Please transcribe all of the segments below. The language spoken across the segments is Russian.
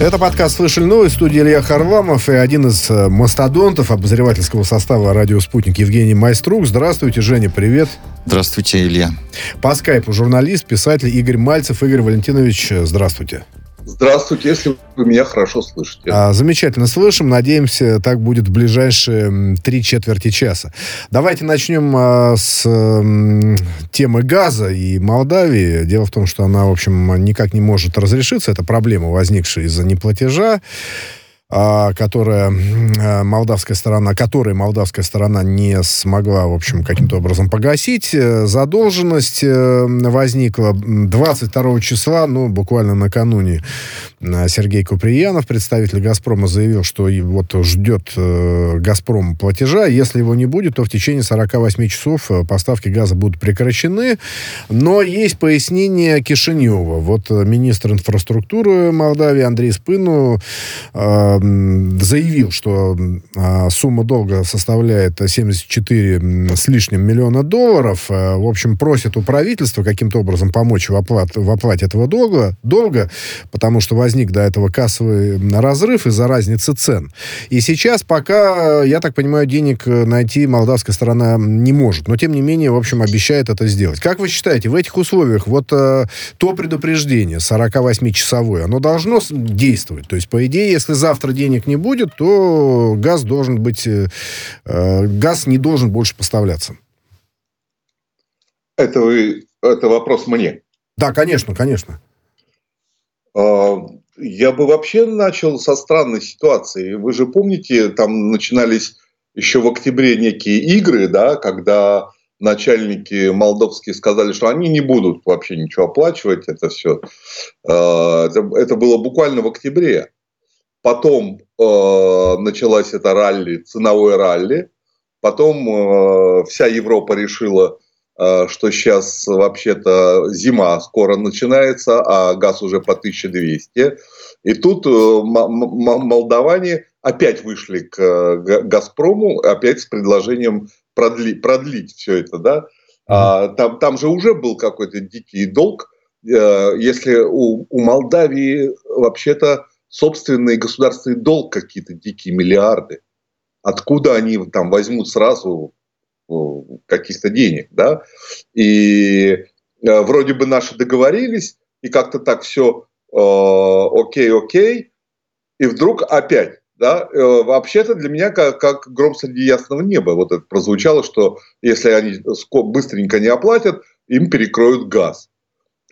Это подкаст «Слышали новость», студия Илья Харламов и один из э, мастодонтов обозревательского состава «Радио Спутник» Евгений Майструк. Здравствуйте, Женя, привет. Здравствуйте, Илья. По скайпу журналист, писатель Игорь Мальцев. Игорь Валентинович, здравствуйте. Здравствуйте, если вы меня хорошо слышите. А, замечательно слышим. Надеемся, так будет в ближайшие три четверти часа. Давайте начнем а, с а, темы газа и Молдавии. Дело в том, что она, в общем, никак не может разрешиться. Это проблема, возникшая из-за неплатежа. А, которая а, молдавская сторона, которой молдавская сторона не смогла, в общем, каким-то образом погасить. Э, задолженность э, возникла 22 числа, ну, буквально накануне э, Сергей Куприянов, представитель «Газпрома», заявил, что вот ждет «Газпром» платежа. Если его не будет, то в течение 48 часов поставки газа будут прекращены. Но есть пояснение Кишинева. Вот министр инфраструктуры Молдавии Андрей Спыну заявил, что а, сумма долга составляет 74 с лишним миллиона долларов. А, в общем, просит у правительства каким-то образом помочь в, оплат, в оплате этого долга, долга, потому что возник до этого кассовый разрыв из-за разницы цен. И сейчас пока, я так понимаю, денег найти молдавская сторона не может. Но, тем не менее, в общем, обещает это сделать. Как вы считаете, в этих условиях вот э, то предупреждение 48-часовое, оно должно действовать? То есть, по идее, если завтра денег не будет, то газ должен быть, э, э, газ не должен больше поставляться. Это, вы, это вопрос мне. Да, конечно, конечно. А, я бы вообще начал со странной ситуации. Вы же помните, там начинались еще в октябре некие игры, да, когда начальники молдовские сказали, что они не будут вообще ничего оплачивать, это все. А, это было буквально в октябре. Потом э, началась это ралли, ценовое ралли. Потом э, вся Европа решила, э, что сейчас вообще-то зима скоро начинается, а газ уже по 1200. И тут э, молдаване опять вышли к э, Газпрому, опять с предложением продли, продлить все это, да. А, там, там же уже был какой-то дикий долг. Э, если у, у Молдавии вообще-то собственный государственный долг какие-то дикие миллиарды. Откуда они там возьмут сразу э, каких-то денег, да? И э, вроде бы наши договорились, и как-то так все э, окей, окей, и вдруг опять, да, э, вообще-то для меня как, как гром среди ясного неба вот это прозвучало, что если они быстренько не оплатят, им перекроют газ.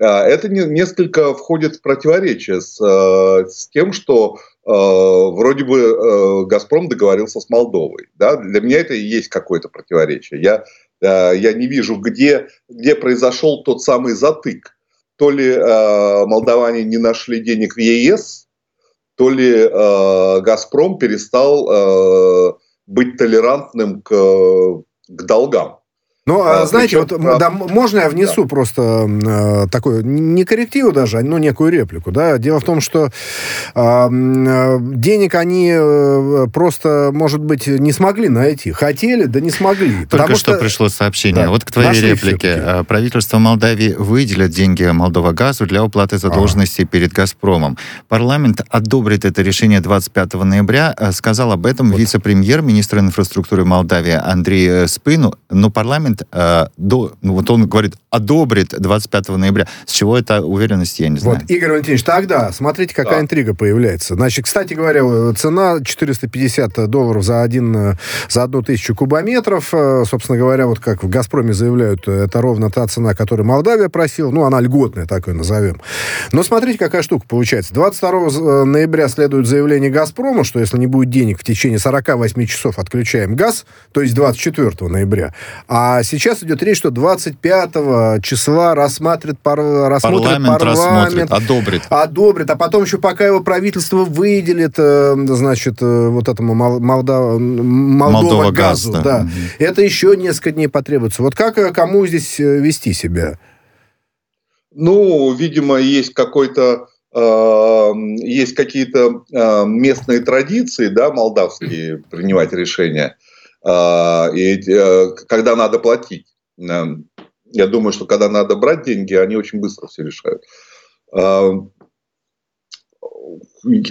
А, это несколько входит в противоречие с, э, с тем, что э, вроде бы э, Газпром договорился с Молдовой. Да? Для меня это и есть какое-то противоречие. Я, я не вижу, где, где произошел тот самый затык. То ли молдаване не нашли денег в ЕС, то ли Газпром перестал быть толерантным к, к долгам. Ну, а, знаете, причем, вот, да, можно я внесу да. просто э, такую, не коррективу даже, но некую реплику, да? Дело в том, что э, денег они э, просто, может быть, не смогли найти. Хотели, да не смогли. Только что, что пришло сообщение. Да, вот к твоей реплике. Э, правительство Молдавии выделит деньги Молдова газу для уплаты задолженности а. перед «Газпромом». Парламент одобрит это решение 25 ноября. Э, сказал об этом вот. вице-премьер, министр инфраструктуры Молдавии Андрей Спыну. Но парламент парламент, э, до, ну, вот он говорит, одобрит 25 ноября. С чего эта уверенность, я не знаю. Вот, Игорь Валентинович, тогда смотрите, какая да. интрига появляется. Значит, кстати говоря, цена 450 долларов за, один, за одну тысячу кубометров. Э, собственно говоря, вот как в «Газпроме» заявляют, это ровно та цена, которую Молдавия просила. Ну, она льготная, такой назовем. Но смотрите, какая штука получается. 22 э, ноября следует заявление «Газпрома», что если не будет денег в течение 48 часов отключаем газ, то есть 24 ноября. А а сейчас идет речь, что 25 числа рассмотрит, пар, рассмотрит парламент, парламент рассмотрит, одобрит. Одобрит, а потом еще пока его правительство выделит, э, значит, э, вот этому Молда, Молдова, газу, газ, да. да. Угу. это еще несколько дней потребуется. Вот как э, кому здесь вести себя? Ну, видимо, есть какой-то есть какие-то местные традиции, да, молдавские принимать решения. И э, когда надо платить. Я думаю, что когда надо брать деньги, они очень быстро все решают. А,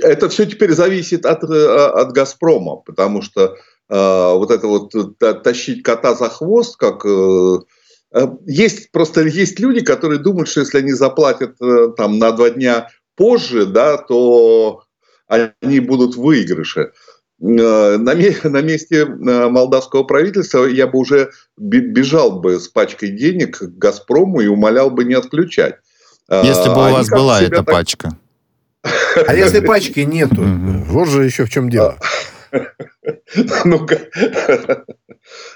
это все теперь зависит от, от «Газпрома», потому что э, вот это вот тащить кота за хвост, как... Э, есть просто есть люди, которые думают, что если они заплатят там на два дня позже, да, то они будут в выигрыше. На, на месте молдавского правительства я бы уже бежал бы с пачкой денег к «Газпрому» и умолял бы не отключать. Если бы у вас была эта так... пачка. А если пачки нету? Вот же еще в чем дело. ну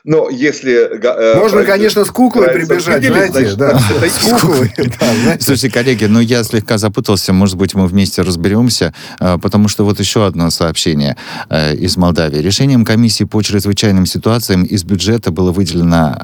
но если... Э, Можно, конечно, с куклой прибежать, знаете, да. С куклой. Слушайте, коллеги, ну я слегка запутался, может быть, мы вместе разберемся, э, потому что вот еще одно сообщение э, из Молдавии. Решением комиссии по чрезвычайным ситуациям из бюджета было выделено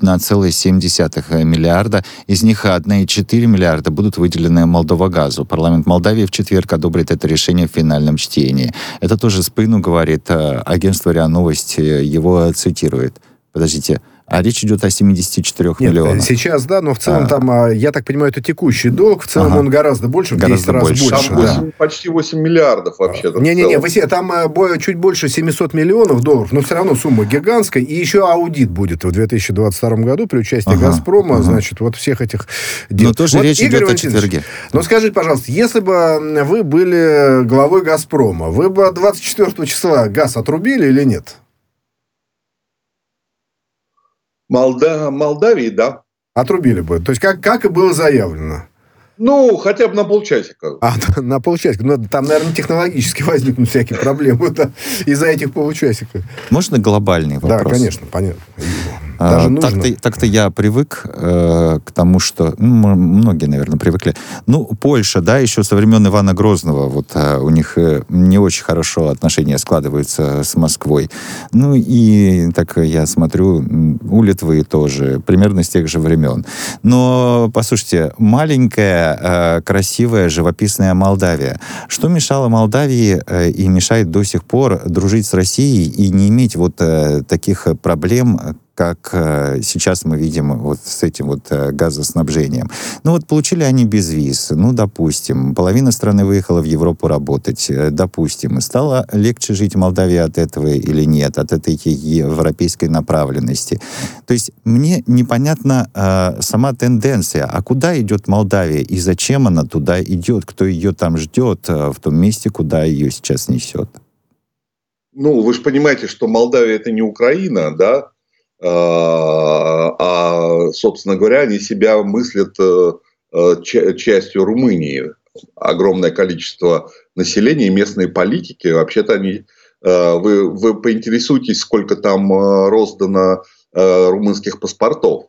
1,7 миллиарда, из них 1,4 миллиарда будут выделены Молдова-газу. Парламент Молдавии в четверг одобрит это решение в финальном чтении. Это тоже спину говорит агентство РИА Новости, его цитирует. Подождите, а речь идет о 74 Нет, миллионах. Сейчас, да, но в целом а. там, а, я так понимаю, это текущий долг. В целом ага. он гораздо больше, в гораздо 10 раз больше. больше. Там 8, да. почти 8 миллиардов вообще. Не-не-не, там а, чуть больше 700 миллионов долларов, но все равно сумма гигантская. И еще аудит будет в 2022 году при участии ага. «Газпрома». Ага. Значит, вот всех этих дел. Но тоже вот, речь Игорь идет о четверге. Ну, скажите, пожалуйста, если бы вы были главой «Газпрома», вы бы 24 числа газ отрубили или нет? Молда... Молдавии, да. Отрубили бы. То есть, как, как и было заявлено. Ну, хотя бы на полчасика. А, на полчасика. Ну, там, наверное, технологически возникнут всякие проблемы да, из-за этих полчасика. Можно глобальный вопрос? Да, конечно, понятно. А, Даже нужно. Так-то, так-то я привык э, к тому, что... Ну, многие, наверное, привыкли. Ну, Польша, да, еще со времен Ивана Грозного, вот э, у них э, не очень хорошо отношения складываются с Москвой. Ну, и так я смотрю, у Литвы тоже, примерно с тех же времен. Но, послушайте, маленькая, э, красивая, живописная Молдавия. Что мешало Молдавии э, и мешает до сих пор дружить с Россией и не иметь вот э, таких проблем, как э, сейчас мы видим вот с этим вот э, газоснабжением. Ну вот получили они без виз, ну допустим, половина страны выехала в Европу работать, э, допустим, стало легче жить в Молдавии от этого или нет, от этой европейской направленности. То есть мне непонятна э, сама тенденция, а куда идет Молдавия и зачем она туда идет, кто ее там ждет в том месте, куда ее сейчас несет. Ну, вы же понимаете, что Молдавия это не Украина, да? А, а, собственно говоря, они себя мыслят э, э, частью Румынии. Огромное количество населения и местной политики. Вообще-то они... Э, вы, вы поинтересуетесь, сколько там роздано румынских паспортов.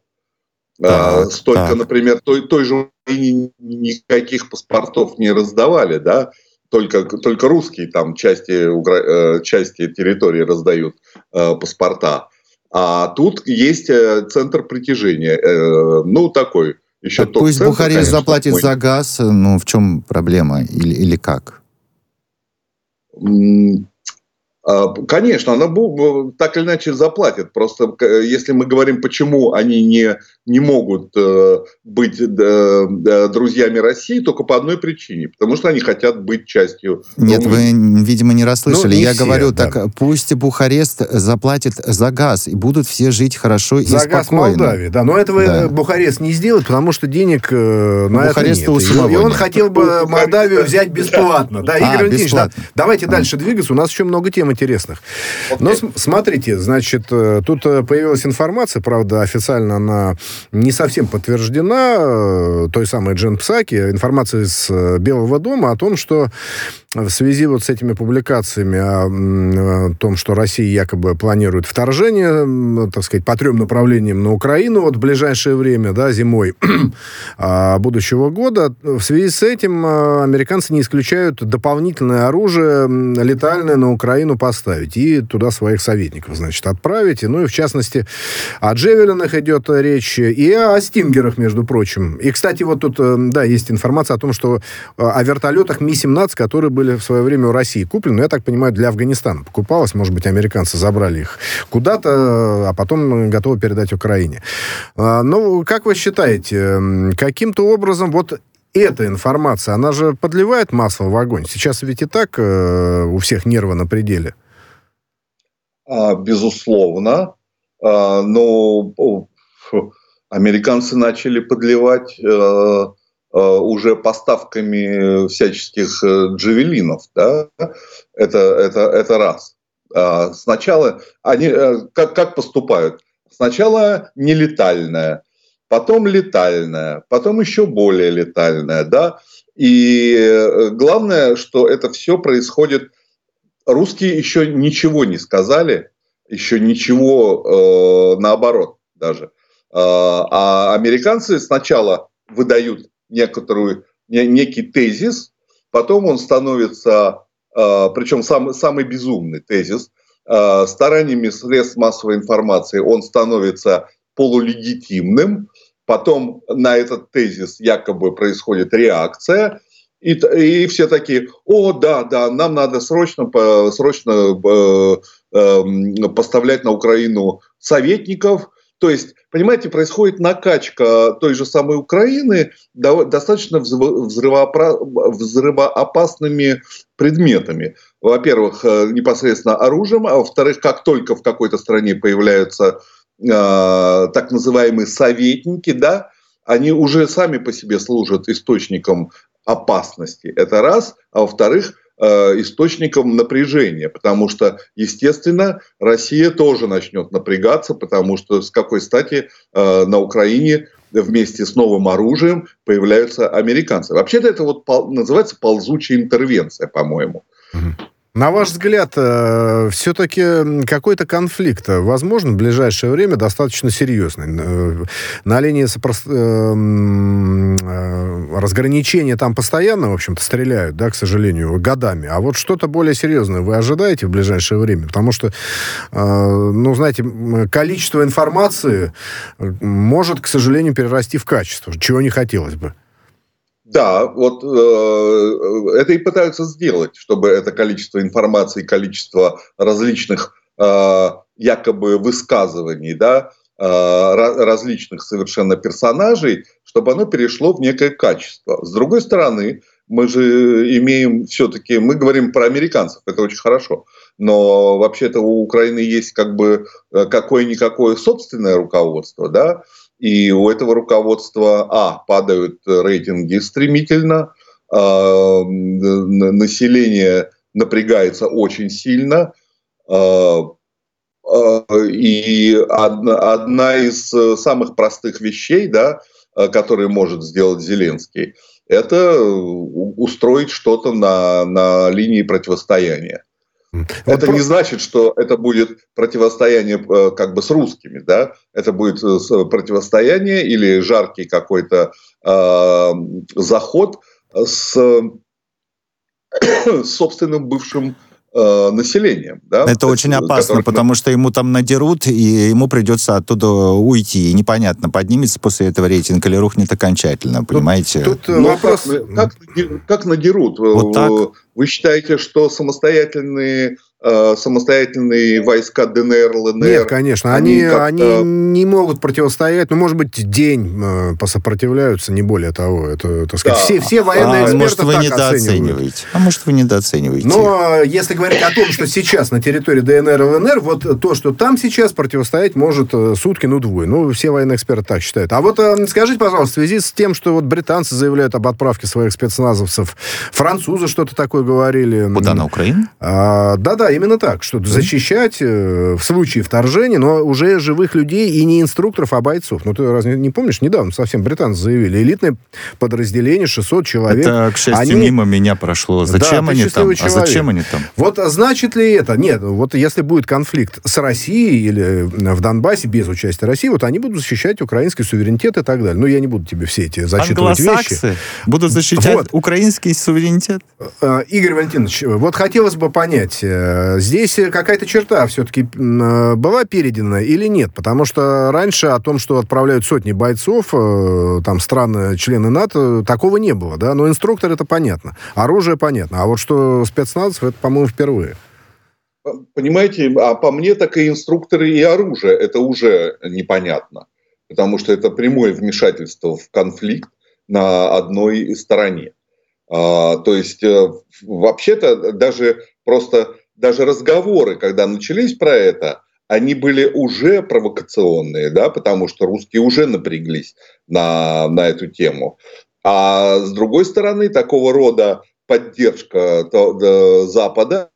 Так, Столько, так. например, той, той же Украине никаких паспортов не раздавали, да, только, только русские там части, части территории раздают паспорта. А тут есть э, центр притяжения. Э, ну, такой еще так пусть центр, Бухарест конечно, заплатит такой. за газ, ну, в чем проблема или, или как? А, конечно, она так или иначе заплатит. Просто если мы говорим, почему они не, не могут э, быть э, друзьями России, только по одной причине. Потому что они хотят быть частью... Нет, вы, видимо, не расслышали. Ну, не Я все, говорю, да. так пусть Бухарест заплатит за газ, и будут все жить хорошо за и спокойно. За газ Молдавии, да. Но этого да. Бухарест не сделает, потому что денег э, на Бухареста это нет. И, и он нет. хотел бы Молдавию взять бесплатно. Да, Игорь а, Валентинович, да. Давайте а. дальше двигаться. У нас еще много тем интересных. Okay. Но смотрите, значит, э, тут э, появилась информация, правда, официально она не совсем подтверждена, э, той самой Джен Псаки, информация из Белого дома о том, что в связи вот с этими публикациями о, о том, что Россия якобы планирует вторжение, так сказать, по трем направлениям на Украину вот в ближайшее время, да, зимой а, будущего года, в связи с этим американцы не исключают дополнительное оружие летальное на Украину поставить и туда своих советников, значит, отправить. Ну и, в частности, о Джевелинах идет речь и о Стингерах, между прочим. И, кстати, вот тут, э, да, есть информация о том, что э, о вертолетах Ми-17, которые были в свое время у России куплены, я так понимаю, для Афганистана покупалось. Может быть, американцы забрали их куда-то, а потом готовы передать Украине. А, ну, как вы считаете, каким-то образом вот эта информация, она же подливает масло в огонь. Сейчас ведь и так э, у всех нервы на пределе. А, безусловно. А, но американцы начали подливать э, уже поставками всяческих э, джавелинов. Да? Это, это, это раз. А, сначала они как, как поступают? Сначала нелетальная, потом летальная, потом еще более летальная, да. И главное, что это все происходит. Русские еще ничего не сказали, еще ничего э, наоборот даже. А, а американцы сначала выдают некоторую, некий тезис, потом он становится, а, причем самый, самый безумный тезис, а, стараниями средств массовой информации он становится полулегитимным, потом на этот тезис якобы происходит реакция, и, и все такие, о, да, да, нам надо срочно, срочно э, э, поставлять на Украину советников, то есть, понимаете, происходит накачка той же самой Украины достаточно взрывоопасными предметами. Во-первых, э, непосредственно оружием, а во-вторых, как только в какой-то стране появляются э, так называемые советники, да, они уже сами по себе служат источником опасности. Это раз. А во-вторых, источником напряжения, потому что, естественно, Россия тоже начнет напрягаться, потому что с какой стати э, на Украине вместе с новым оружием появляются американцы. Вообще-то это вот называется ползучая интервенция, по-моему. На ваш взгляд, э, все-таки какой-то конфликт э, возможен в ближайшее время достаточно серьезный? Э, на линии сопрост... разграничения там постоянно, в общем-то, стреляют, да, к сожалению, годами. А вот что-то более серьезное вы ожидаете в ближайшее время? Потому что, ну, знаете, количество информации может, к сожалению, перерасти в качество, чего не хотелось бы. Да, вот э, это и пытаются сделать, чтобы это количество информации, количество различных э, якобы высказываний, да, э, различных совершенно персонажей, чтобы оно перешло в некое качество. С другой стороны, мы же имеем все-таки, мы говорим про американцев, это очень хорошо, но вообще-то у Украины есть как бы э, какое-никакое собственное руководство, да, и у этого руководства, а, падают рейтинги стремительно, а, население напрягается очень сильно, а, а, и одна из самых простых вещей, да, которые может сделать Зеленский, это устроить что-то на, на линии противостояния. Это не значит, что это будет противостояние э, как бы с русскими, да? Это будет э, противостояние или жаркий какой-то э, заход с, с собственным бывшим э, населением. Да? Это То очень опасно, которых... потому что ему там надерут, и ему придется оттуда уйти. И непонятно, поднимется после этого рейтинг или рухнет окончательно, понимаете? Тут, тут ну, вопрос... Как, как, как надерут? Вот так? Вы считаете, что самостоятельные Э, самостоятельные войска ДНР, ЛНР. Нет, конечно, они, они, они не могут противостоять, ну, может быть, день э, посопротивляются, не более того. Это, так сказать, да. все, все военные а, эксперты может, вы недооцениваете. А может, вы недооцениваете. Но если говорить о том, что сейчас на территории ДНР и ЛНР, вот то, что там сейчас противостоять может э, сутки, ну, двое. Ну, все военные эксперты так считают. А вот скажите, пожалуйста, в связи с тем, что вот британцы заявляют об отправке своих спецназовцев, французы что-то такое говорили. Куда, на Украину? А, да-да, именно так, что защищать э, в случае вторжения, но уже живых людей и не инструкторов, а бойцов. Ну, ты разве не помнишь? Недавно совсем британцы заявили. Элитное подразделение, 600 человек. Это, к счастью, они... мимо меня прошло. Зачем да, они там? Человек. А зачем они там? Вот значит ли это? Нет, вот если будет конфликт с Россией или э, в Донбассе без участия России, вот они будут защищать украинский суверенитет и так далее. Ну, я не буду тебе все эти зачитывать вещи. будут защищать вот. украинский суверенитет? Э, Игорь Валентинович, вот хотелось бы понять, Здесь какая-то черта все-таки э, была передана или нет? Потому что раньше о том, что отправляют сотни бойцов, э, там, страны, члены НАТО, такого не было, да? Но инструктор это понятно, оружие понятно. А вот что спецназов, это, по-моему, впервые. Понимаете, а по мне так и инструкторы, и оружие, это уже непонятно. Потому что это прямое вмешательство в конфликт, на одной стороне. А, то есть, э, вообще-то, даже просто даже разговоры, когда начались про это, они были уже провокационные, да, потому что русские уже напряглись на, на эту тему. А с другой стороны, такого рода поддержка Запада,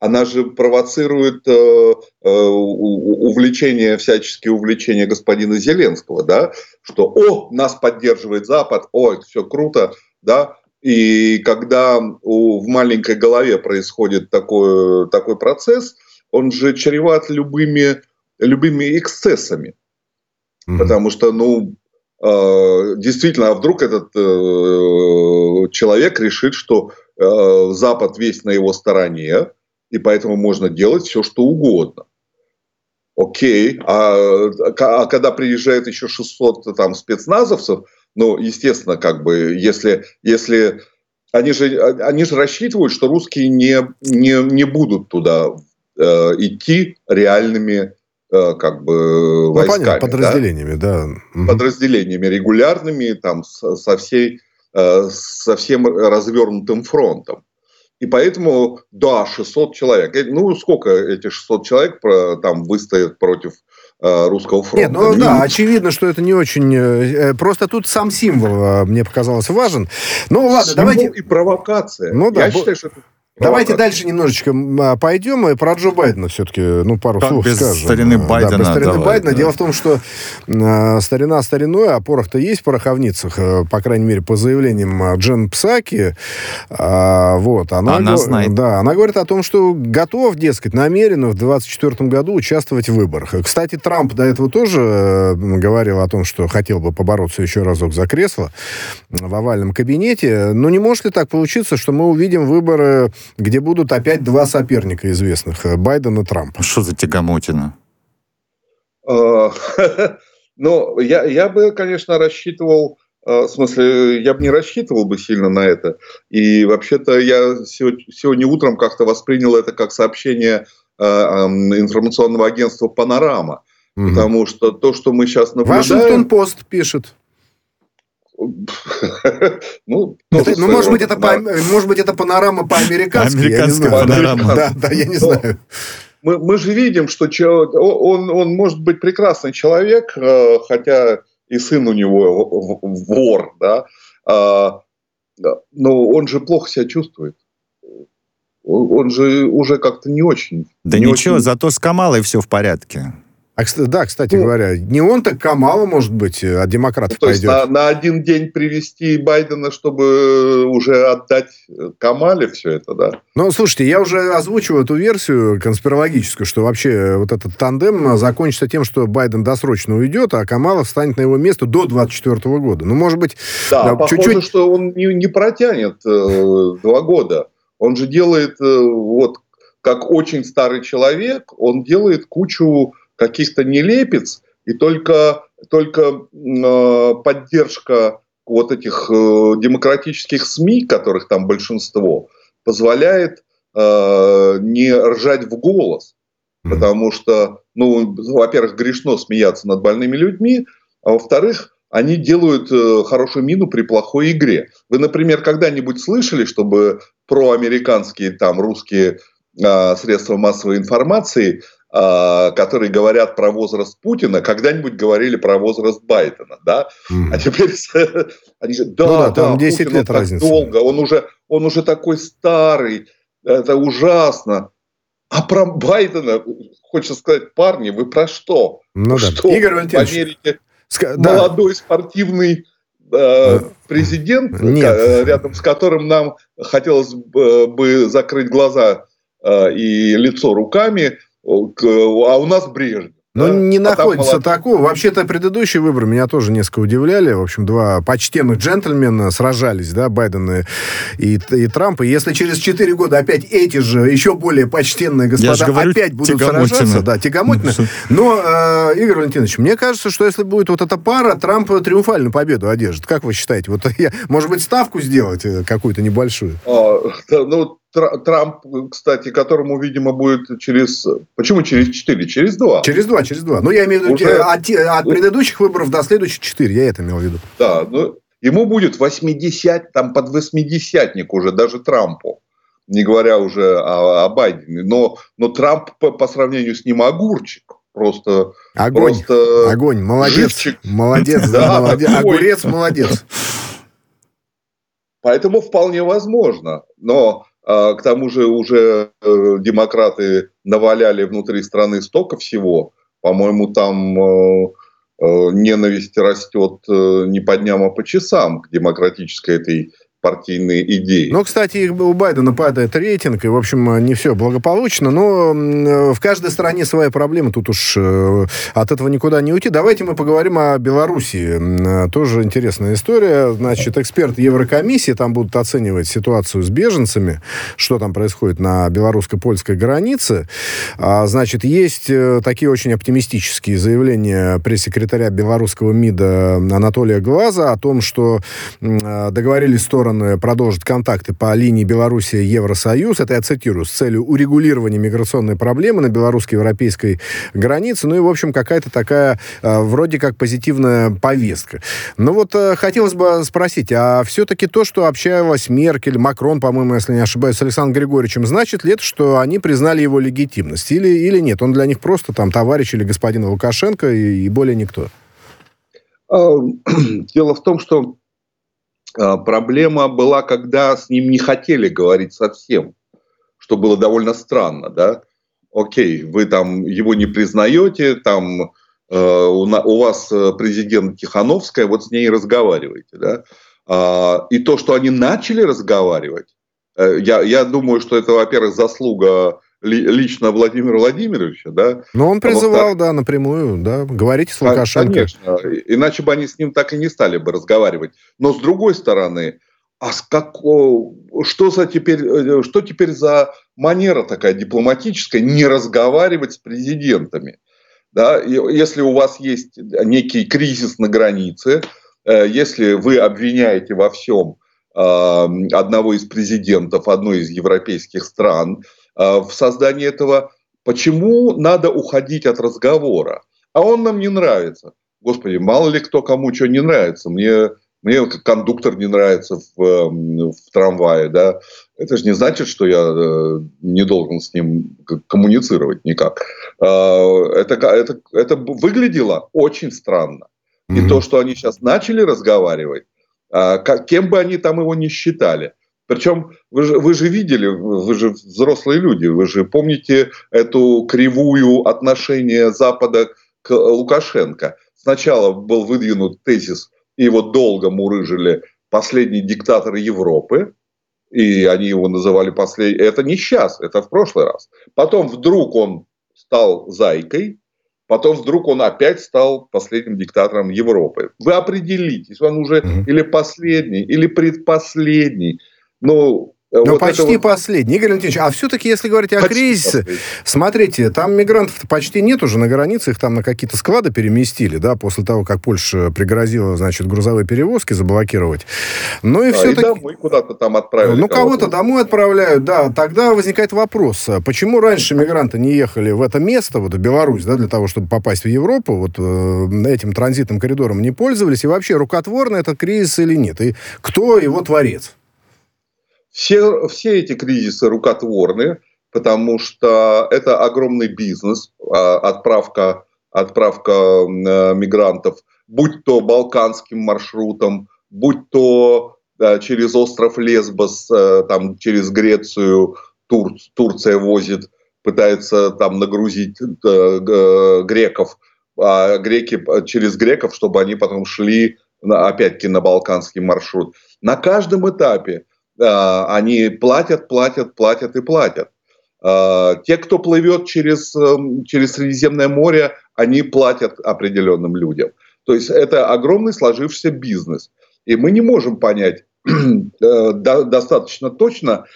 она же провоцирует э, э, увлечение, всяческие увлечения господина Зеленского, да, что, о, нас поддерживает Запад, о, все круто, да, и когда в маленькой голове происходит такой, такой процесс, он же чреват любыми, любыми эксцессами. Mm-hmm. Потому что, ну, э, действительно, а вдруг этот э, человек решит, что э, Запад весь на его стороне, и поэтому можно делать все, что угодно. Окей, а, а когда приезжает еще 600 там, спецназовцев, ну, естественно, как бы, если, если они же, они же рассчитывают, что русские не, не, не будут туда э, идти реальными э, как бы войсками. Ну, понятно, подразделениями, да. да. Подразделениями регулярными, там, со, всей, э, со всем развернутым фронтом. И поэтому, да, 600 человек. Э, ну, сколько эти 600 человек там выстоят против Э, русского фронта. Нет, ну да, очевидно, что это не очень... Э, просто тут сам символ мне показалось важен. Ну ладно, символ давайте... и провокация. Ну да, Я бо... считаю, что это Давайте дальше немножечко а, пойдем и про Джо Байдена все-таки, ну, пару как слов без скажем. старины Байдена. Да, без старины давай, Байдена. Да. Дело в том, что э, старина стариной, а порох-то есть в пороховницах, э, по крайней мере, по заявлениям Джен Псаки. Э, вот, она, она знает. Да, она говорит о том, что готов, дескать, намеренно в 2024 году участвовать в выборах. Кстати, Трамп до этого тоже э, говорил о том, что хотел бы побороться еще разок за кресло в овальном кабинете. Но не может ли так получиться, что мы увидим выборы, где будут опять два соперника известных, э, Байден и Трамп. Что за тягомотина? А, ну, я, я бы, конечно, рассчитывал, э, в смысле, я бы не рассчитывал бы сильно на это. И вообще-то я сегодня утром как-то воспринял это как сообщение э, информационного агентства «Панорама». Угу. Потому что то, что мы сейчас наблюдаем... Вашингтон-Пост пишет. Ну, это, ну, может быть, это по, может быть, это панорама по-американски. Американская панорама. Да, да, я не знаю. Мы, мы же видим, что он, он может быть прекрасный человек, э, хотя и сын у него вор, да, а, но он же плохо себя чувствует. Он же уже как-то не очень. Да не ничего, очень... зато с Камалой все в порядке. А, да, кстати ну, говоря, не он, так Камала, может быть, э, от демократов то пойдет. Есть на, на один день привести Байдена, чтобы уже отдать Камале все это, да? Ну, слушайте, я уже озвучиваю эту версию конспирологическую, что вообще вот этот тандем закончится тем, что Байден досрочно уйдет, а Камала встанет на его место до 2024 года. Ну, может быть... Да, да похоже, чуть-чуть... что он не, не протянет э, два года. Он же делает, э, вот, как очень старый человек, он делает кучу каких-то нелепец, и только, только э, поддержка вот этих э, демократических СМИ, которых там большинство, позволяет э, не ржать в голос. Потому что, ну, во-первых, грешно смеяться над больными людьми, а во-вторых, они делают э, хорошую мину при плохой игре. Вы, например, когда-нибудь слышали, чтобы проамериканские там русские э, средства массовой информации которые говорят про возраст Путина, когда-нибудь говорили про возраст Байдена, да? Mm. А теперь они говорят, да, ну, да, там да, 10 Путин лет разница. долго, он уже, он уже такой старый, это ужасно. А про Байдена, хочется сказать, парни, вы про что? Ну да. Что Игорь Валентинович, в Америке ска- молодой да. спортивный э, президент, Нет. Э, рядом с которым нам хотелось бы закрыть глаза э, и лицо руками – а у нас Брежнев. Ну, да? не а находится такого. Вообще-то предыдущие выборы меня тоже несколько удивляли. В общем, два почтенных джентльмена сражались, да, Байден и, и Трамп. И если через 4 года опять эти же, еще более почтенные господа говорю, опять будут сражаться, да, тягомотно. Но, э, Игорь Валентинович, мне кажется, что если будет вот эта пара, Трамп триумфальную победу одержит. Как вы считаете? Вот я, может быть, ставку сделать э, какую-то небольшую? А, да, ну, Трамп, кстати, которому, видимо, будет через... Почему через 4? Через 2. Через 2, через 2. Ну, я имею в виду Уже... от, от предыдущих выборов до следующих 4. Я это имел в виду. Да, ну, Ему будет 80, там под 80 уже, даже Трампу. Не говоря уже о, о Байдене. Но, но Трамп по, по сравнению с ним огурчик. Просто огонь, просто огонь, молодец, живчик. молодец, да, молодец, огурец, молодец. Поэтому вполне возможно. Но а, к тому же уже э, демократы наваляли внутри страны столько всего. По-моему, там э, э, ненависть растет не по дням, а по часам к демократической этой партийные идеи. Ну, кстати, у Байдена падает рейтинг, и, в общем, не все благополучно, но в каждой стране своя проблема, тут уж э, от этого никуда не уйти. Давайте мы поговорим о Белоруссии. Тоже интересная история. Значит, эксперты Еврокомиссии там будут оценивать ситуацию с беженцами, что там происходит на белорусско-польской границе. А, значит, есть э, такие очень оптимистические заявления пресс-секретаря белорусского МИДа Анатолия Глаза о том, что договорились стороны стороны продолжат контакты по линии Белоруссия-Евросоюз. Это я цитирую, с целью урегулирования миграционной проблемы на белорусско-европейской границе. Ну и, в общем, какая-то такая э, вроде как позитивная повестка. Ну вот э, хотелось бы спросить, а все-таки то, что общалась Меркель, Макрон, по-моему, если не ошибаюсь, с Александром Григорьевичем, значит ли это, что они признали его легитимность? Или, или нет? Он для них просто там товарищ или господин Лукашенко и, и более никто? А, дело в том, что проблема была, когда с ним не хотели говорить совсем, что было довольно странно, да. Окей, вы там его не признаете, там э, у, вас э, президент Тихановская, вот с ней разговариваете, да. А, и то, что они начали разговаривать, э, я, я думаю, что это, во-первых, заслуга лично Владимира Владимировича, да. Но он призывал, а да, напрямую, да, говорите с Лукашенко. Конечно, иначе бы они с ним так и не стали бы разговаривать. Но с другой стороны, а с какого, что за теперь, э, что теперь за манера такая дипломатическая не разговаривать с президентами? Да, если у вас есть некий кризис на границе, э, если вы обвиняете во всем э, одного из президентов одной из европейских стран, в создании этого, почему надо уходить от разговора. А он нам не нравится. Господи, мало ли кто кому что не нравится. Мне, мне как кондуктор не нравится в, в трамвае. Да? Это же не значит, что я э, не должен с ним коммуницировать никак. Э, это, это, это выглядело очень странно. И mm-hmm. то, что они сейчас начали разговаривать, кем бы они там его ни считали – причем вы же, вы же видели, вы же взрослые люди, вы же помните эту кривую отношения Запада к Лукашенко. Сначала был выдвинут тезис, и его долго мурыжили последний диктатор Европы, и они его называли последний. Это не сейчас, это в прошлый раз. Потом вдруг он стал зайкой, потом вдруг он опять стал последним диктатором Европы. Вы определитесь, он уже или последний, или предпоследний – ну, ну, вот почти вот... последний. Игорь Валентинович, а все-таки, если говорить о почти кризисе, последний. смотрите, там мигрантов почти нет уже на границе, их там на какие-то склады переместили, да, после того, как Польша пригрозила, значит, грузовые перевозки заблокировать. Ну и да, все-таки... Домой куда-то там отправили. Ну, кого-то домой отправляют, да. Тогда возникает вопрос, а почему раньше мигранты не ехали в это место, вот в Беларусь, да, для того, чтобы попасть в Европу, вот э, этим транзитным коридором не пользовались, и вообще рукотворный этот кризис или нет, и кто его творец? Все, все эти кризисы рукотворны, потому что это огромный бизнес, а, отправка, отправка э, мигрантов, будь то балканским маршрутом, будь то через остров Лесбос, э, там, через Грецию Тур, Турция возит, пытается там нагрузить э, греков, а греки через греков, чтобы они потом шли опять-таки на балканский маршрут. На каждом этапе они платят, платят, платят и платят. А, те, кто плывет через, эм, через Средиземное море, они платят определенным людям. То есть это огромный сложившийся бизнес. И мы не можем понять э, достаточно точно,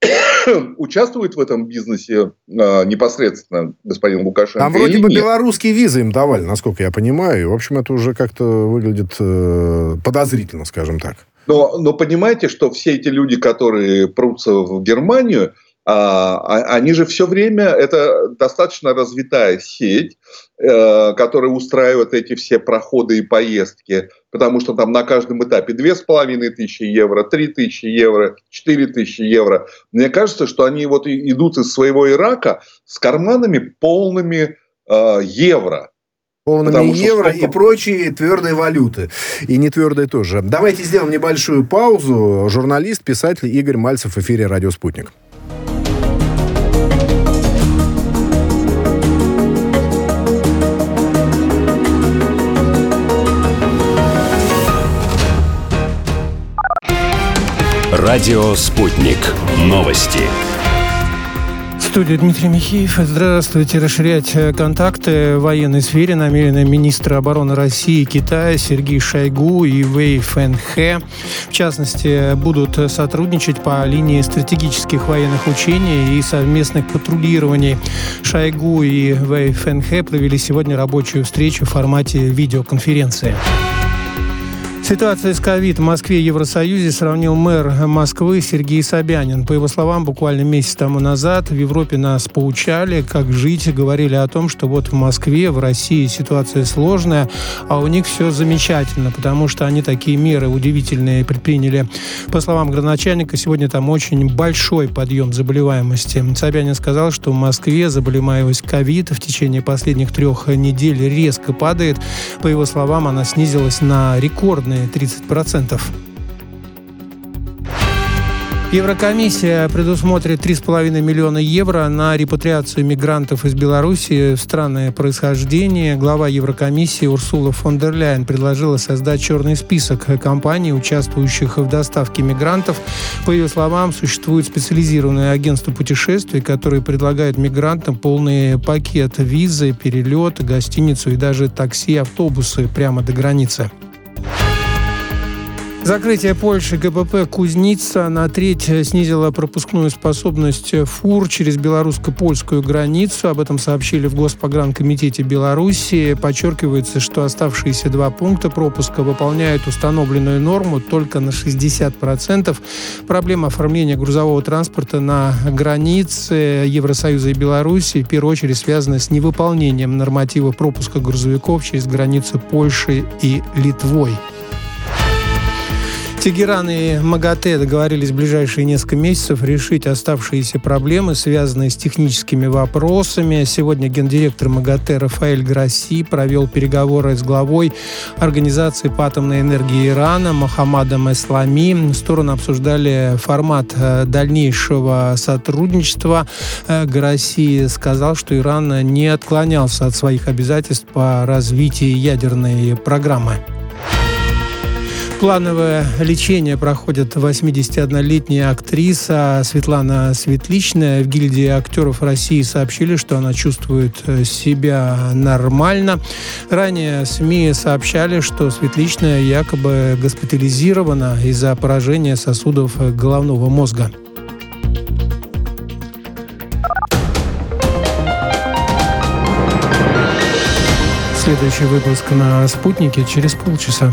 участвует в этом бизнесе э, непосредственно господин Лукашенко? Там вроде бы нет? белорусские визы им давали, насколько я понимаю. В общем, это уже как-то выглядит э, подозрительно, скажем так. Но, но понимаете, что все эти люди, которые прутся в Германию, а, а, они же все время, это достаточно развитая сеть, э, которая устраивает эти все проходы и поездки, потому что там на каждом этапе две с половиной тысячи евро, три тысячи евро, четыре тысячи евро. Мне кажется, что они вот идут из своего Ирака с карманами полными э, евро. Полными Потому евро сколько... и прочие твердые валюты. И не твердые тоже. Давайте сделаем небольшую паузу. Журналист, писатель Игорь Мальцев в эфире «Радио Спутник». Радио «Спутник». Новости. Студии Дмитрий Михеев. Здравствуйте. Расширять э, контакты в военной сфере намерены министры обороны России и Китая Сергей Шойгу и Вэй Фэнхэ. В частности, будут сотрудничать по линии стратегических военных учений и совместных патрулирований. Шойгу и Вэй Фэнхэ провели сегодня рабочую встречу в формате видеоконференции. Ситуация с ковид в Москве и Евросоюзе сравнил мэр Москвы Сергей Собянин. По его словам, буквально месяц тому назад в Европе нас поучали, как жить, говорили о том, что вот в Москве, в России ситуация сложная, а у них все замечательно, потому что они такие меры удивительные предприняли. По словам градоначальника, сегодня там очень большой подъем заболеваемости. Собянин сказал, что в Москве заболеваемость ковид в течение последних трех недель резко падает. По его словам, она снизилась на рекордный ровные 30%. Еврокомиссия предусмотрит 3,5 миллиона евро на репатриацию мигрантов из Беларуси в страны происхождения. Глава Еврокомиссии Урсула фон дер Ляйен предложила создать черный список компаний, участвующих в доставке мигрантов. По ее словам, существует специализированное агентство путешествий, которое предлагает мигрантам полный пакет визы, перелет, гостиницу и даже такси, автобусы прямо до границы. Закрытие Польши ГПП «Кузница» на треть снизило пропускную способность фур через белорусско-польскую границу. Об этом сообщили в Госпогранкомитете Беларуси. Подчеркивается, что оставшиеся два пункта пропуска выполняют установленную норму только на 60%. Проблема оформления грузового транспорта на границе Евросоюза и Беларуси в первую очередь связана с невыполнением норматива пропуска грузовиков через границу Польши и Литвой. Тегеран и МАГАТЭ договорились в ближайшие несколько месяцев решить оставшиеся проблемы, связанные с техническими вопросами. Сегодня гендиректор МАГАТЭ Рафаэль Грасси провел переговоры с главой Организации по атомной энергии Ирана Мохаммадом Эслами. Стороны обсуждали формат э, дальнейшего сотрудничества. Э, Грасси сказал, что Иран не отклонялся от своих обязательств по развитию ядерной программы. Плановое лечение проходит 81-летняя актриса Светлана Светличная. В гильдии актеров России сообщили, что она чувствует э, себя нормально. Ранее СМИ сообщали, что Светличная якобы госпитализирована из-за поражения сосудов головного мозга. Следующий выпуск на «Спутнике» через полчаса.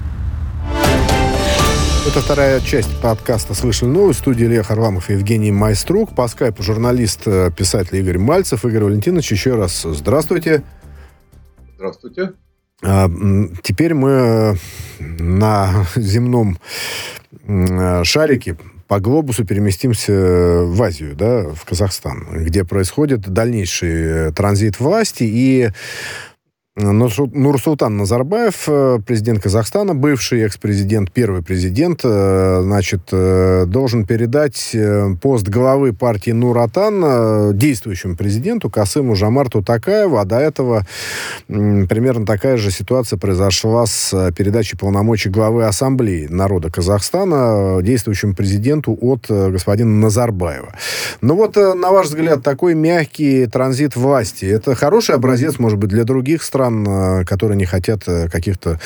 Это вторая часть подкаста «Слышали новость». В студии Илья Харламов и Евгений Майструк. По скайпу журналист, э, писатель Игорь Мальцев. Игорь Валентинович, еще раз здравствуйте. Здравствуйте. А, теперь мы э, на земном э, шарике по глобусу переместимся в Азию, да, в Казахстан, где происходит дальнейший транзит власти и Нурсултан Назарбаев, э, президент Казахстана, бывший экс-президент, первый президент, э, значит, э, должен передать пост главы партии Нуратан действующему президенту Касыму Жамарту Такаеву, а до этого примерно такая же ситуация произошла с передачей полномочий главы Ассамблеи народа Казахстана действующему президенту от господина Назарбаева. Ну вот, на ваш взгляд, такой мягкий транзит власти, это хороший образец, может быть, для других стран, стран, э, которые не хотят э, каких-то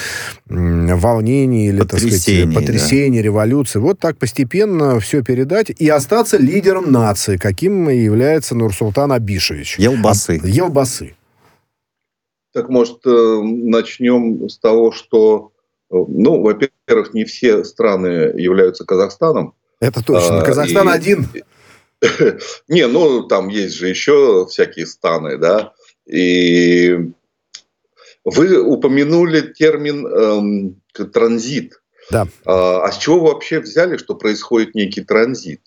волнений или, так сказать, потрясений, да. революции. Вот так постепенно все передать и остаться лидером нации, каким является Нурсултан Абишевич. Елбасы. Елбасы. Так, может, э, начнем с того, что, ну, во-первых, не все страны являются Казахстаном. Это точно. А, Казахстан и... один. Не, ну, там есть же еще всякие станы, да. И вы упомянули термин эм, транзит. Да. А, а с чего вы вообще взяли, что происходит некий транзит?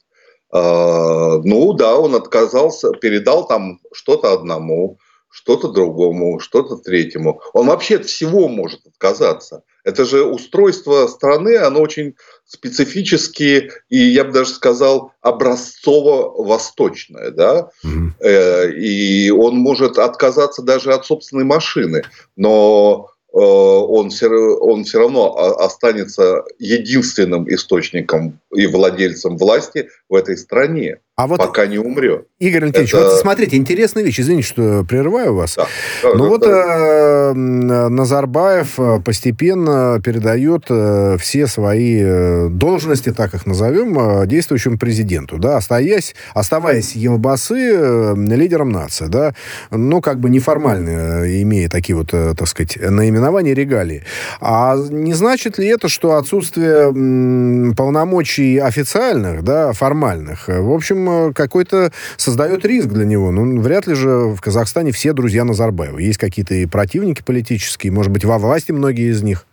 А, ну да, он отказался, передал там что-то одному, что-то другому, что-то третьему. Он вообще от всего может отказаться. Это же устройство страны, оно очень специфические и, я бы даже сказал, образцово-восточное. Да? Mm-hmm. И он может отказаться даже от собственной машины, но э, он все, он все равно останется единственным источником и владельцем власти в этой стране. А вот пока не умрет. Игорь Алексеевич, это... вот смотрите, интересная вещь. Извините, что прерываю вас. Да. Ну да, вот да. Э, Назарбаев э, постепенно передает э, все свои э, должности, так их назовем, э, действующему президенту, да, оставаясь, оставаясь Елбасы э, лидером нации, да, ну, как бы неформально э, имея такие вот, э, так сказать, наименования регалии. А не значит ли это, что отсутствие полномочий официальных, да, формальных, в общем, Э, какой-то создает риск для него. Ну, вряд ли же в Казахстане все друзья Назарбаева. Есть какие-то и противники политические, может быть, во власти многие из них.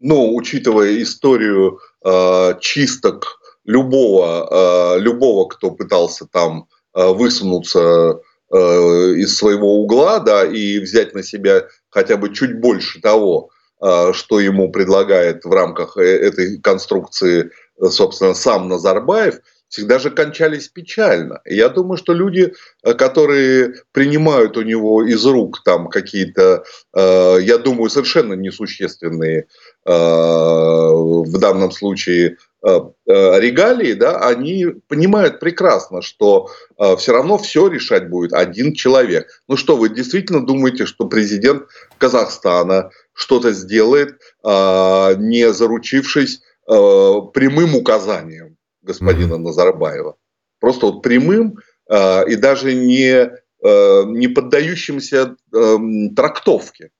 Ну, учитывая историю э, чисток любого, э, любого, кто пытался там э, высунуться э, из своего угла, да, и взять на себя хотя бы чуть больше того, э, что ему предлагает в рамках э, этой конструкции, собственно, сам Назарбаев – всегда же кончались печально. Я думаю, что люди, э, которые принимают у него из рук там какие-то, э, я думаю, совершенно несущественные э, в данном случае э, регалии, да, они понимают прекрасно, что все равно все решать будет один человек. Ну что, вы действительно думаете, что президент Казахстана что-то сделает, не заручившись прямым указанием? Господина mm-hmm. Назарбаева. Просто вот прямым э, и даже не, э, не поддающимся э, трактовке,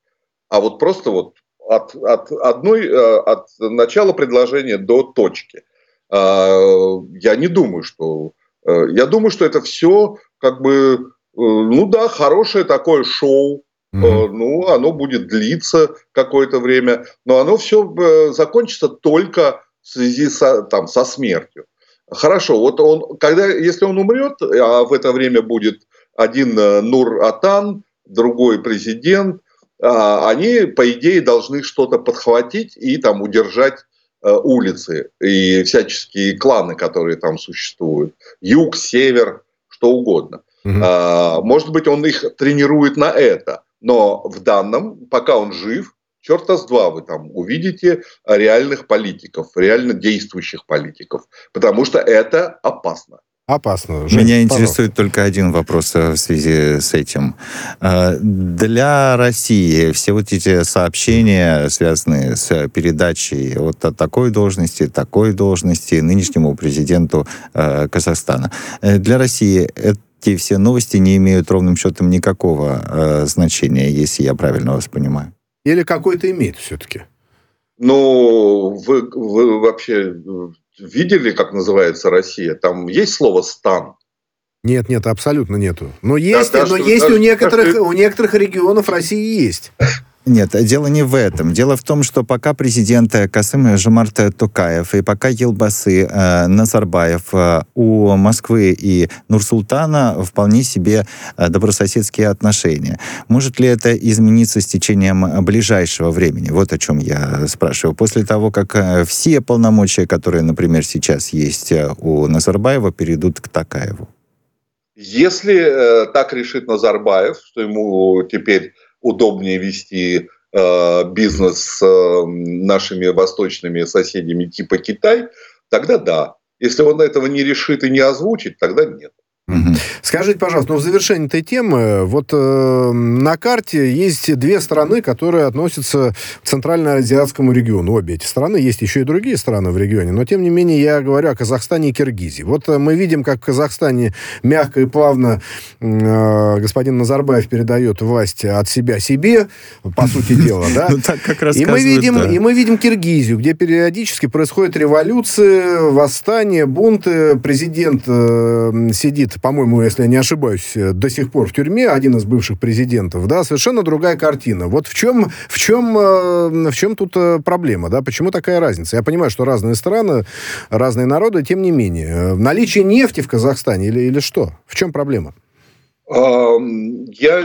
а вот просто вот от, от одной, э, от начала предложения до точки. Э, я не думаю, что... Э, я думаю, что это все как бы, э, ну да, хорошее такое шоу, Mm-hmm. Ну, оно будет длиться какое-то время, но оно все э, закончится только в связи со, там, со смертью. Хорошо, вот он, когда, если он умрет, а в это время будет один э, Нур Атан, другой президент, а, они, по идее, должны что-то подхватить и там удержать э, улицы и всяческие кланы, которые там существуют. Юг, север, что угодно. Угу. Может быть, он их тренирует на это. Но в данном, пока он жив, черта с два вы там увидите реальных политиков, реально действующих политиков, потому что это опасно. Опасно. Жень, Меня интересует только один вопрос э, в связи с этим. Э, для России все вот эти сообщения, связанные с передачей вот от такой должности, такой должности нынешнему президенту э, Казахстана, для России эти все новости не имеют ровным счетом никакого значения, если я правильно вас понимаю. Или какой-то имеет все-таки? Ну, вы, вы вообще видели, как называется Россия? Там есть слово «стан»? Нет, нет, абсолютно нету. Но есть, да, но да, есть да, у, некоторых, да, у некоторых регионов России есть. Нет, дело не в этом. Дело в том, что пока президент Касым Жумарт Тукаев и пока Елбасы э, Назарбаев э, у Москвы и Нурсултана вполне себе э, добрососедские отношения. Может ли это измениться с течением ближайшего времени? Вот о чем я спрашиваю. После того, как э, все полномочия, которые, например, сейчас есть э, у Назарбаева, перейдут к Такаеву? Если э, так решит Назарбаев, что ему теперь удобнее вести э, бизнес с э, нашими восточными соседями типа Китай, тогда да. Если он этого не решит и не озвучит, тогда нет. Угу. Скажите, пожалуйста, ну в завершении этой темы, вот э, на карте есть две страны, которые относятся к Центральноазиатскому региону. Обе эти страны, есть еще и другие страны в регионе, но тем не менее я говорю о Казахстане и Киргизии. Вот э, мы видим, как в Казахстане мягко и плавно э, господин Назарбаев передает власть от себя себе, по сути дела, да? Ну, и мы видим, И мы видим Киргизию, где периодически происходят революции, восстания, бунты, президент э, сидит по-моему, если я не ошибаюсь, э, до сих пор в тюрьме, один из бывших президентов, да, совершенно другая картина. Вот в чем, в чем, э, в чем тут э, проблема, да, почему такая разница? Я понимаю, что разные страны, разные народы, тем не менее. Наличие нефти в Казахстане или, или что? В чем проблема? Я,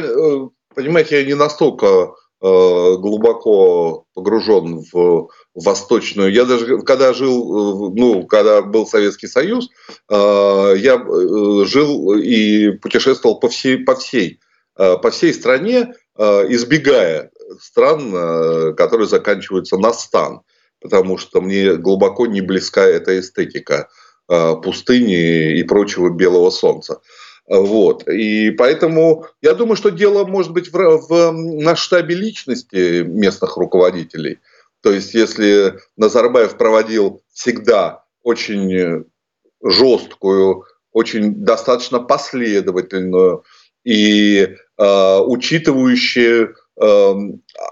понимаете, я не настолько глубоко погружен в восточную. Я даже, когда жил, э, ну, когда был Советский Союз, э, я э, жил и путешествовал по всей, по всей, по всей стране, избегая стран, которые заканчиваются на стан, потому что мне глубоко не близка эта эстетика пустыни и прочего белого солнца. Вот. И поэтому я думаю, что дело может быть в, в масштабе личности местных руководителей – то есть, если Назарбаев проводил всегда очень жесткую, очень достаточно последовательную и э, учитывающую э,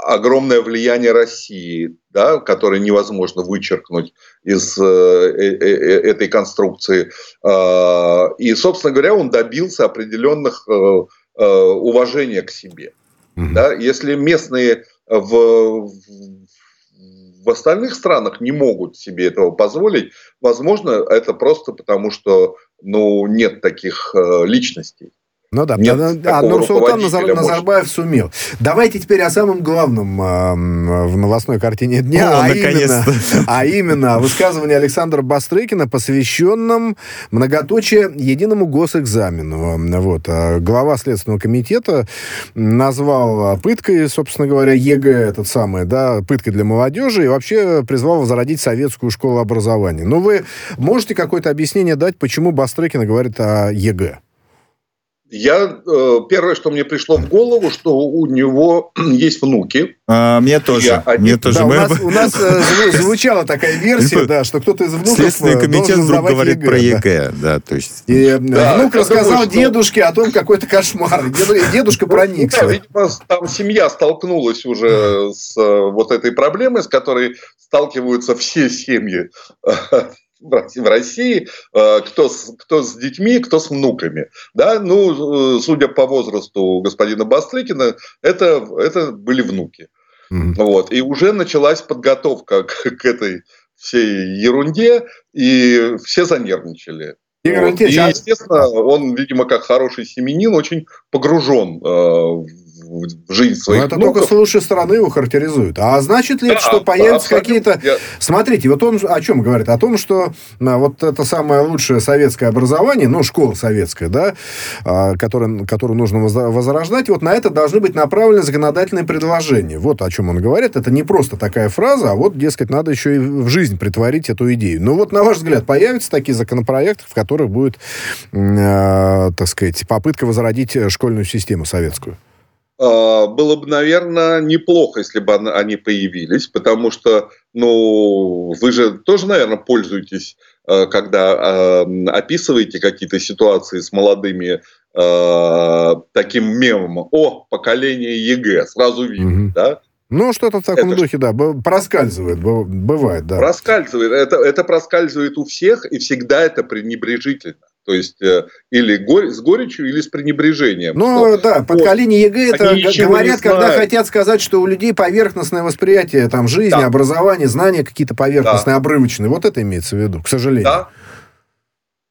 огромное влияние России, да, которое невозможно вычеркнуть из э, э, э, этой конструкции. Э, и, собственно говоря, он добился определенных э, э, уважения к себе. Mm-hmm. Да? Если местные в, в в остальных странах не могут себе этого позволить. Возможно, это просто потому, что ну, нет таких э, личностей. Ну да, Нет а Нурсултан Назар, Назарбаев сумел. Давайте теперь о самом главном э, в новостной картине дня, О, а, именно, а именно высказывание Александра Бастрыкина, посвященном многоточие единому госэкзамену. Вот. А глава Следственного комитета назвал пыткой, собственно говоря, ЕГЭ, этот самый, да, пыткой для молодежи, и вообще призвал возродить советскую школу образования. Ну, вы можете какое-то объяснение дать, почему Бастрыкин говорит о ЕГЭ? Я э, первое, что мне пришло в голову, что у него есть внуки. А, мне тоже. Я, они... Мне тоже. Да, у нас, у нас э, звучала такая версия, да, что кто-то из внуков Следственный э, комитет вдруг говорит ЕГЭ, про ЕГЭ, да, да то есть. И да, внук рассказал думаю, дедушке о том, какой-то кошмар. Дедушка ну, проникся. Да, видимо, там семья столкнулась уже с вот этой проблемой, с которой сталкиваются все семьи в России, э, кто с, кто с детьми, кто с внуками. Да? Ну, э, судя по возрасту господина Бастрыкина, это, это были внуки. Mm-hmm. Вот. И уже началась подготовка к, к этой всей ерунде, и все занервничали. Игорь вот. И, а естественно, он, видимо, как хороший семенин, очень погружен э, в жизнь своих Но это внуков. только с лучшей стороны его характеризует. А значит ли да, это, что появятся какие-то... Я... Смотрите, вот он о чем говорит? О том, что а, вот это самое лучшее советское образование, ну, школа советская, да, а, которое, которую нужно возрождать, вот на это должны быть направлены законодательные предложения. Вот о чем он говорит. Это не просто такая фраза, а вот, дескать, надо еще и в жизнь притворить эту идею. Ну, вот, на ваш взгляд, появятся такие законопроекты, в которых будет, э, так сказать, попытка возродить школьную систему советскую? А, было бы, наверное, неплохо, если бы они появились, потому что, ну, вы же тоже, наверное, пользуетесь, а, когда а, описываете какие-то ситуации с молодыми таким мемом. О, поколение ЕГЭ, сразу видно, угу. да? Ну, что-то в таком это... духе, да, проскальзывает, бывает, да. Проскальзывает, это, это проскальзывает у всех, и всегда это пренебрежительно. То есть э, или горь, с горечью, или с пренебрежением. Ну, что, да, поколение ЕГЭ это говорят, когда хотят сказать, что у людей поверхностное восприятие там, жизни, да. образования, знания какие-то поверхностные, да. обрывочные. Вот это имеется в виду, к сожалению. Да.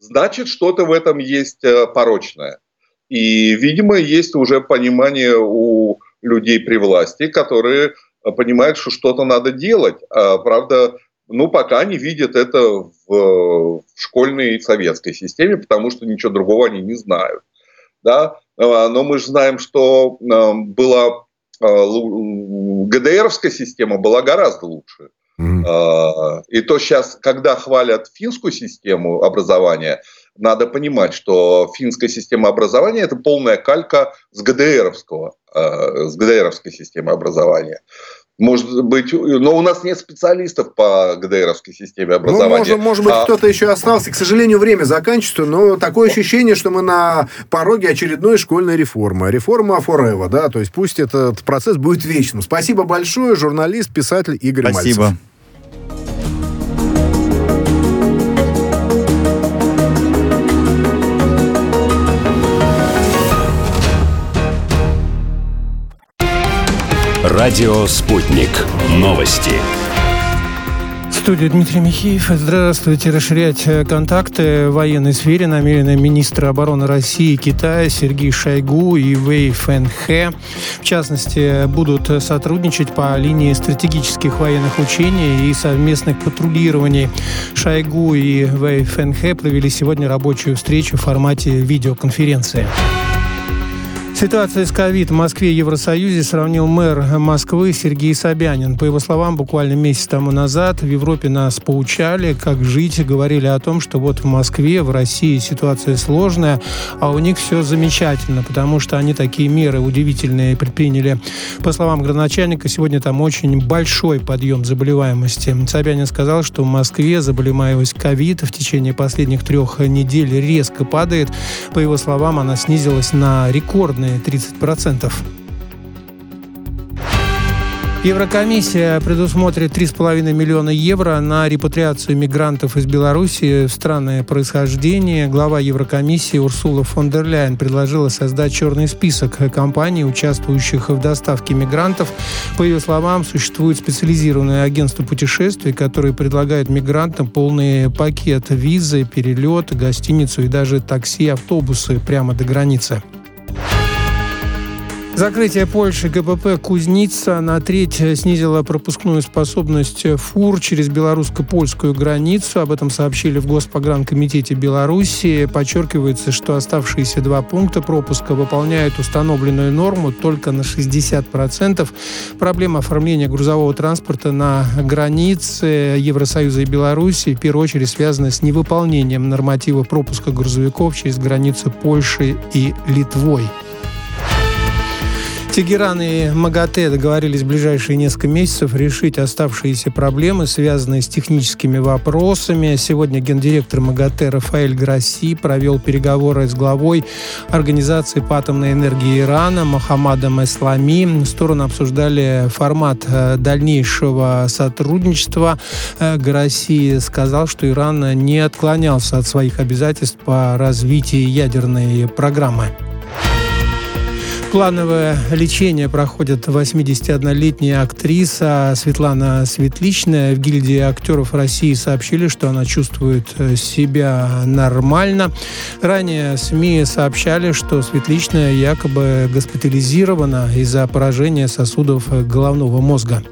Значит, что-то в этом есть э, порочное. И, видимо, есть уже понимание у людей при власти, которые понимают, что что-то надо делать. А, правда, ну, пока они видят это в, в школьной советской системе, потому что ничего другого они не знают. Да? А, но мы же знаем, что а, была ГДРовская система была гораздо лучше. Mm-hmm. И то сейчас, когда хвалят финскую систему образования, надо понимать, что финская система образования это полная калька с ГДРовского, с ГДРовской системы образования. Может быть, но у нас нет специалистов по ГДРовской системе образования. Ну, может, может быть, а... кто-то еще остался. К сожалению, время заканчивается, но такое ощущение, что мы на пороге очередной школьной реформы. Реформа forever, да, то есть пусть этот процесс будет вечным. Спасибо большое, журналист, писатель Игорь Спасибо. Мальцев. Радио «Спутник». Новости. Студия Дмитрий Михеев. Здравствуйте. Расширять э, контакты в военной сфере намерены министры обороны России и Китая Сергей Шойгу и Вэй Фэнхэ. В частности, будут сотрудничать по линии стратегических военных учений и совместных патрулирований. Шойгу и Вэй Фэнхэ провели сегодня рабочую встречу в формате видеоконференции. Ситуация с ковид в Москве и Евросоюзе сравнил мэр Москвы Сергей Собянин. По его словам, буквально месяц тому назад в Европе нас поучали, как жить, говорили о том, что вот в Москве, в России ситуация сложная, а у них все замечательно, потому что они такие меры удивительные предприняли. По словам градоначальника, сегодня там очень большой подъем заболеваемости. Собянин сказал, что в Москве заболеваемость ковид в течение последних трех недель резко падает. По его словам, она снизилась на рекордные примерно 30%. Еврокомиссия предусмотрит 3,5 миллиона евро на репатриацию мигрантов из Беларуси в страны происхождения. Глава Еврокомиссии Урсула фон дер Ляйен предложила создать черный список компаний, участвующих в доставке мигрантов. По ее словам, существует специализированное агентство путешествий, которое предлагает мигрантам полный пакет визы, перелет, гостиницу и даже такси, автобусы прямо до границы. Закрытие Польши ГПП «Кузница» на треть снизило пропускную способность фур через белорусско-польскую границу. Об этом сообщили в Госпогранкомитете Беларуси. Подчеркивается, что оставшиеся два пункта пропуска выполняют установленную норму только на 60%. Проблема оформления грузового транспорта на границе Евросоюза и Беларуси в первую очередь связана с невыполнением норматива пропуска грузовиков через границу Польши и Литвой. Тегеран и МАГАТЭ договорились в ближайшие несколько месяцев решить оставшиеся проблемы, связанные с техническими вопросами. Сегодня гендиректор МАГАТЭ Рафаэль Грасси провел переговоры с главой Организации по атомной энергии Ирана Мохаммадом Ислами. Стороны обсуждали формат э, дальнейшего сотрудничества. Э, Грасси сказал, что Иран не отклонялся от своих обязательств по развитию ядерной программы. Плановое лечение проходит 81-летняя актриса Светлана Светличная. В гильдии актеров России сообщили, что она чувствует э, себя нормально. Ранее СМИ сообщали, что Светличная якобы госпитализирована из-за поражения сосудов головного мозга.